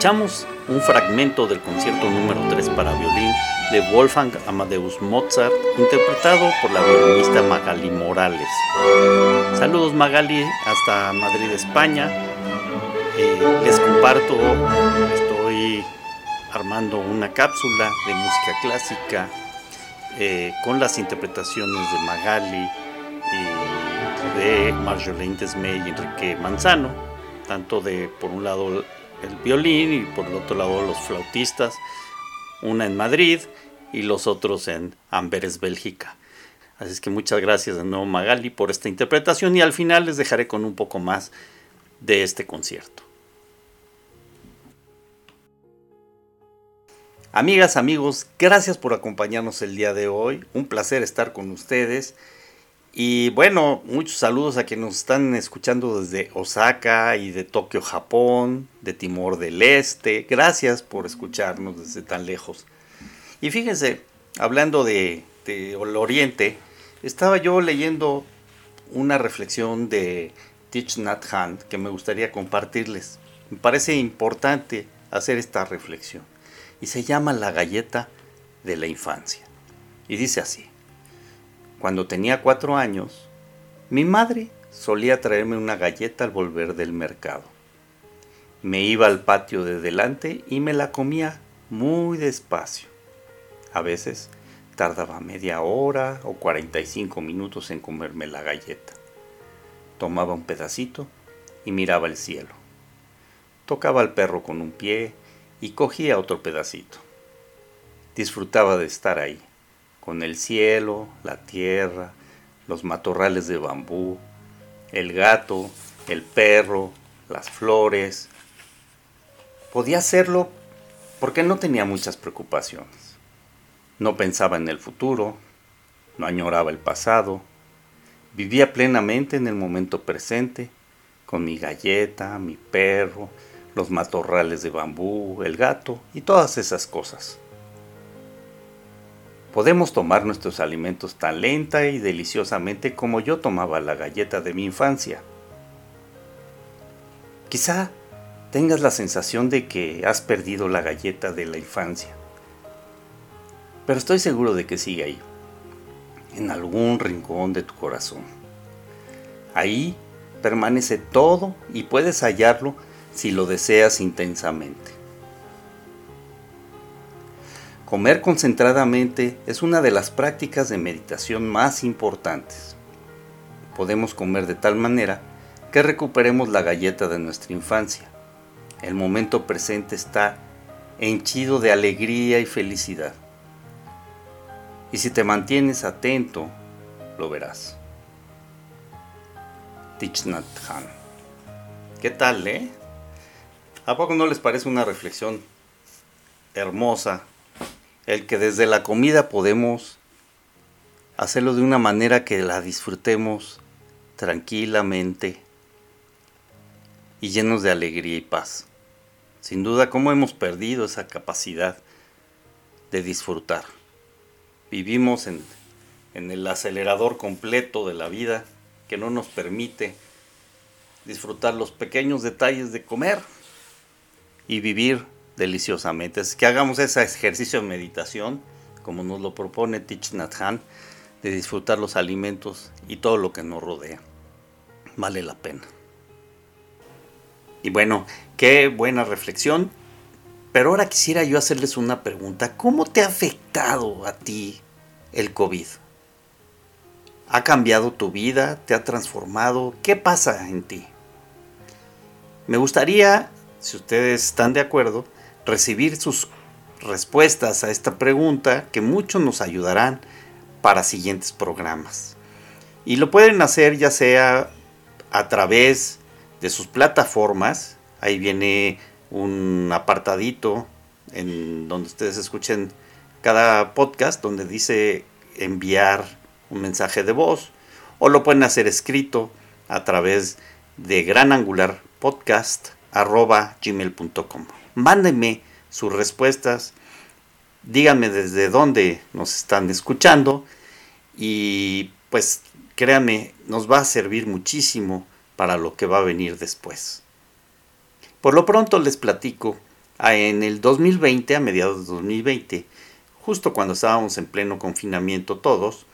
Escuchamos un fragmento del concierto número 3 para violín de Wolfgang Amadeus Mozart, interpretado por la violinista Magali Morales. Saludos Magali hasta Madrid, España. Eh, les comparto, estoy armando una cápsula de música clásica eh, con las interpretaciones de Magali y de Marjolaine Desmay y Enrique Manzano, tanto de, por un lado, el violín y por el otro lado los flautistas, una en Madrid y los otros en Amberes, Bélgica. Así es que muchas gracias de nuevo Magali por esta interpretación y al final les dejaré con un poco más de este concierto. Amigas, amigos, gracias por acompañarnos el día de hoy. Un placer estar con ustedes. Y bueno, muchos saludos a quienes nos están escuchando desde Osaka y de Tokio, Japón, de Timor del Este. Gracias por escucharnos desde tan lejos. Y fíjense, hablando de, Oriente, estaba yo leyendo una reflexión de Thich Nhat Hanh que me gustaría compartirles. Me parece importante hacer esta reflexión. Y se llama La galleta de la infancia. Y dice así. Cuando tenía cuatro años, mi madre solía traerme una galleta al volver del mercado. Me iba al patio de delante y me la comía muy despacio. A veces tardaba media hora o 45 minutos en comerme la galleta. Tomaba un pedacito y miraba el cielo. Tocaba al perro con un pie y cogía otro pedacito. Disfrutaba de estar ahí con el cielo, la tierra, los matorrales de bambú, el gato, el perro, las flores. Podía hacerlo porque no tenía muchas preocupaciones. No pensaba en el futuro, no añoraba el pasado, vivía plenamente en el momento presente, con mi galleta, mi perro, los matorrales de bambú, el gato y todas esas cosas. Podemos tomar nuestros alimentos tan lenta y deliciosamente como yo tomaba la galleta de mi infancia. Quizá tengas la sensación de que has perdido la galleta de la infancia, pero estoy seguro de que sigue ahí, en algún rincón de tu corazón. Ahí permanece todo y puedes hallarlo si lo deseas intensamente. Comer concentradamente es una de las prácticas de meditación más importantes. Podemos comer de tal manera que recuperemos la galleta de nuestra infancia. El momento presente está henchido de alegría y felicidad. Y si te mantienes atento, lo verás. Hanh. ¿Qué tal, eh? ¿A poco no les parece una reflexión hermosa el que desde la comida podemos hacerlo de una manera que la disfrutemos tranquilamente y llenos de alegría y paz. Sin duda, cómo hemos perdido esa capacidad de disfrutar. Vivimos en, en el acelerador completo de la vida que no nos permite disfrutar los pequeños detalles de comer y vivir deliciosamente. Es que hagamos ese ejercicio de meditación, como nos lo propone Thich Nhat Hanh, de disfrutar los alimentos y todo lo que nos rodea. Vale la pena. Y bueno, qué buena reflexión. Pero ahora quisiera yo hacerles una pregunta. ¿Cómo te ha afectado a ti el COVID? ¿Ha cambiado tu vida? ¿Te ha transformado? ¿Qué pasa en ti? Me gustaría, si ustedes están de acuerdo, recibir sus respuestas a esta pregunta que muchos nos ayudarán para siguientes programas. Y lo pueden hacer ya sea a través de sus plataformas. Ahí viene un apartadito en donde ustedes escuchen cada podcast donde dice enviar un mensaje de voz o lo pueden hacer escrito a través de granangularpodcast.gmail.com Mándenme sus respuestas, díganme desde dónde nos están escuchando y pues créanme, nos va a servir muchísimo para lo que va a venir después. Por lo pronto les platico, en el 2020, a mediados de 2020, justo cuando estábamos en pleno confinamiento todos,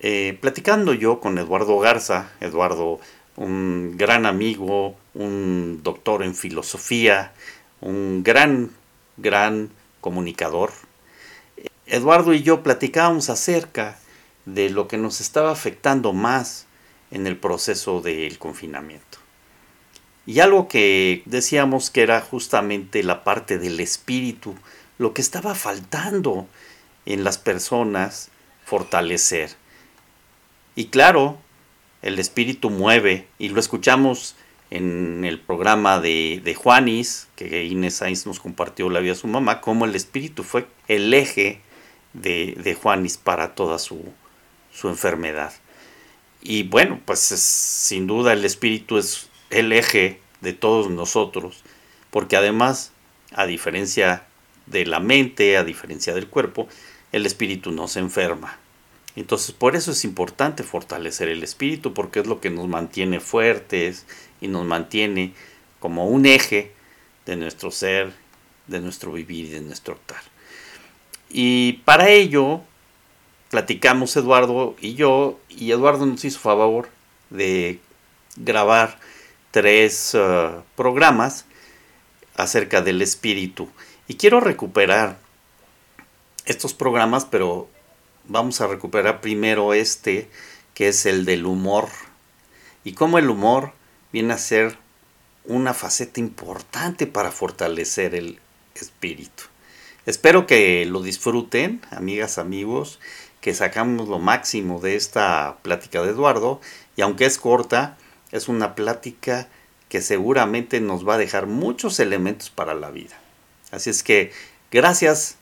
eh, platicando yo con Eduardo Garza, Eduardo, un gran amigo, un doctor en filosofía, un gran, gran comunicador, Eduardo y yo platicábamos acerca de lo que nos estaba afectando más en el proceso del confinamiento. Y algo que decíamos que era justamente la parte del espíritu, lo que estaba faltando en las personas fortalecer. Y claro, el espíritu mueve, y lo escuchamos en el programa de, Juanis, que Inés Sainz nos compartió la vida de su mamá, cómo el espíritu fue el eje de, de Juanis para toda su, su enfermedad. Y bueno, pues sin duda el espíritu es el eje de todos nosotros, porque además, a diferencia de la mente, a diferencia del cuerpo, el espíritu no se enferma. Entonces, por eso es importante fortalecer el espíritu, porque es lo que nos mantiene fuertes y nos mantiene como un eje de nuestro ser, de nuestro vivir y de nuestro actuar. Y para ello, platicamos Eduardo y yo, y Eduardo nos hizo favor de grabar tres eh, programas acerca del espíritu. Y quiero recuperar estos programas, pero vamos a recuperar primero este, que es el del humor. Y cómo el humor viene a ser una faceta importante para fortalecer el espíritu. Espero que lo disfruten, amigas, amigos, que sacamos lo máximo de esta plática de Eduardo y aunque es corta, es una plática que seguramente nos va a dejar muchos elementos para la vida. Así es que gracias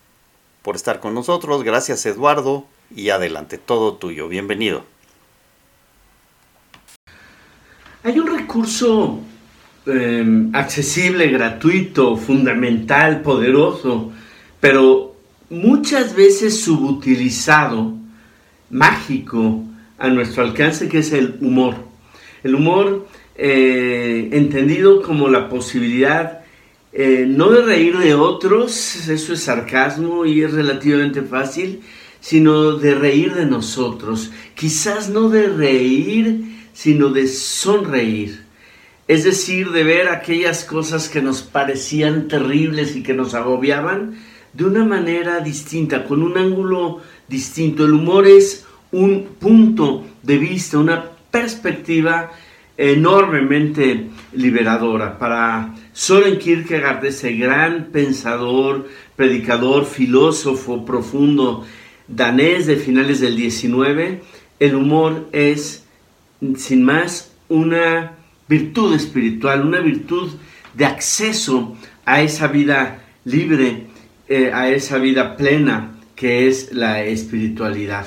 por estar con nosotros, gracias Eduardo y adelante, todo tuyo, bienvenido. Hay un recurso em, accesible, gratuito, fundamental, poderoso, pero muchas veces subutilizado, mágico, a nuestro alcance, que es el humor. El humor eh, entendido como la posibilidad eh, no de reír de otros, eso es sarcasmo y es relativamente fácil, sino de reír de nosotros. Quizás no de reír, sino de sonreír. Es decir, de ver aquellas cosas que nos parecían terribles y que nos agobiaban, de una manera distinta, con un ángulo distinto. El humor es un punto de vista, una perspectiva enormemente liberadora. Para Soren Kierkegaard, ese gran pensador, predicador, filósofo profundo danés de finales del 19, el humor es, sin más, una virtud espiritual, una virtud de acceso a esa vida libre, eh, a esa vida plena que es la espiritualidad.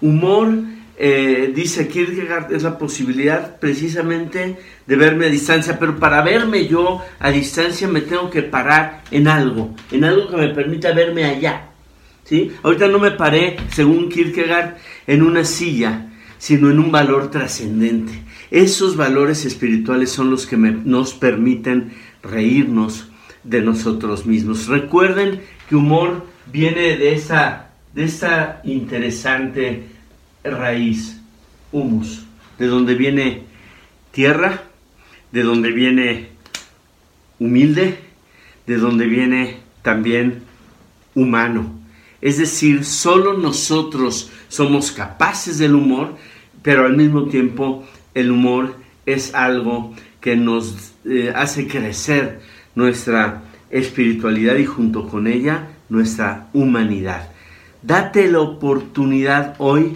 Humor, eh, dice Kierkegaard, es la posibilidad precisamente de verme a distancia, pero para verme yo a distancia me tengo que parar en algo, en algo que me permita verme allá. ¿Sí? Ahorita no me paré, según Kierkegaard, en una silla, sino en un valor trascendente. Esos valores espirituales son los que nos permiten reírnos de nosotros mismos. Recuerden que humor viene de esa, de esa interesante raíz, humus, de donde viene tierra, de donde viene humilde, de donde viene también humano. Es decir, solo nosotros somos capaces del humor, pero al mismo tiempo el humor es algo que nos eh, hace crecer nuestra espiritualidad y junto con ella nuestra humanidad. Date la oportunidad hoy,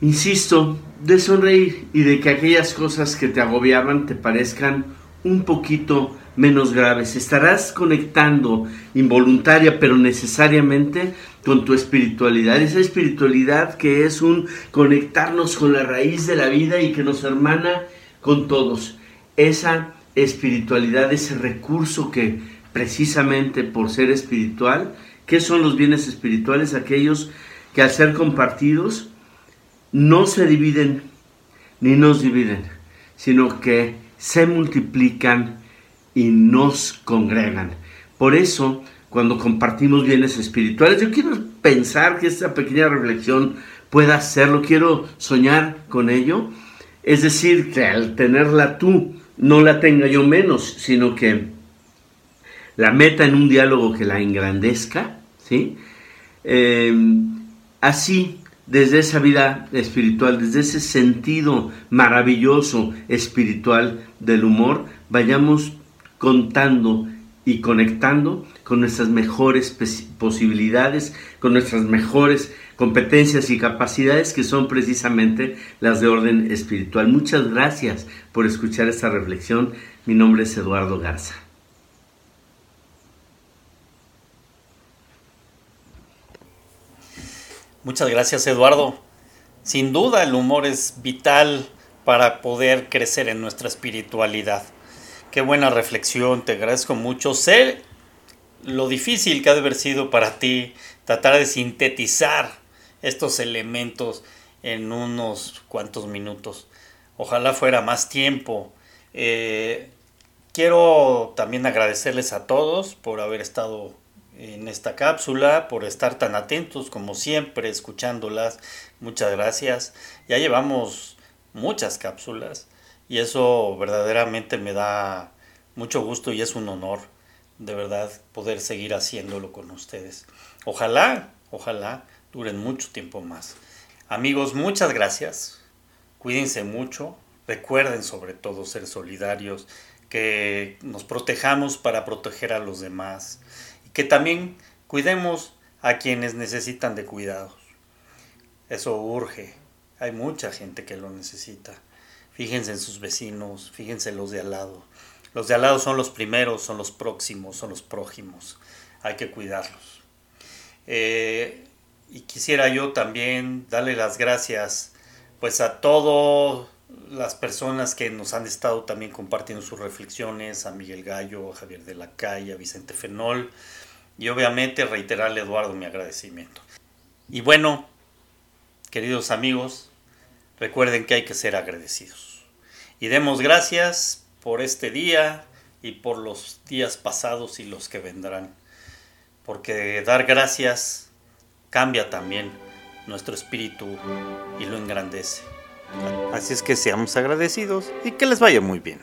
insisto, de sonreír y de que aquellas cosas que te agobiaban te parezcan un poquito menos graves. Estarás conectando involuntaria pero necesariamente con tu espiritualidad, esa espiritualidad que es un conectarnos con la raíz de la vida y que nos hermana con todos. Esa espiritualidad, ese recurso que precisamente por ser espiritual, ¿qué son los bienes espirituales? Aquellos que al ser compartidos no se dividen ni nos dividen, sino que se multiplican y nos congregan. Por eso, cuando compartimos bienes espirituales, yo quiero pensar que esta pequeña reflexión pueda hacerlo, quiero soñar con ello. Es decir, que al tenerla tú, no la tenga yo menos, sino que la meta en un diálogo que la engrandezca, ¿sí? Eh, así, desde esa vida espiritual, desde ese sentido maravilloso espiritual del humor, vayamos contando y conectando con nuestras mejores posibilidades, con nuestras mejores competencias y capacidades que son precisamente las de orden espiritual. Muchas gracias por escuchar esta reflexión. Mi nombre es Eduardo Garza. Muchas gracias Eduardo. Sin duda el humor es vital para poder crecer en nuestra espiritualidad. Qué buena reflexión, te agradezco mucho. Sé lo difícil que ha de haber sido para ti tratar de sintetizar estos elementos en unos cuantos minutos. Ojalá fuera más tiempo. Eh, quiero también agradecerles a todos por haber estado en esta cápsula, por estar tan atentos como siempre, escuchándolas. Muchas gracias. Ya llevamos muchas cápsulas. Y eso verdaderamente me da mucho gusto y es un honor, de verdad, poder seguir haciéndolo con ustedes. Ojalá, ojalá duren mucho tiempo más. Amigos, muchas gracias. Cuídense mucho. Recuerden sobre todo ser solidarios, que nos protejamos para proteger a los demás y que también cuidemos a quienes necesitan de cuidados. Eso urge. Hay mucha gente que lo necesita. Fíjense en sus vecinos, fíjense en los de al lado. Los de al lado son los primeros, son los próximos, son los prójimos. Hay que cuidarlos. Eh, y quisiera yo también darle las gracias pues a todas las personas que nos han estado también compartiendo sus reflexiones, a Miguel Gallo, a Javier de la Calle, a Vicente Fenol y obviamente reiterarle Eduardo mi agradecimiento. Y bueno, queridos amigos, recuerden que hay que ser agradecidos. Y demos gracias por este día y por los días pasados y los que vendrán. Porque dar gracias cambia también nuestro espíritu y lo engrandece. Así es que seamos agradecidos y que les vaya muy bien.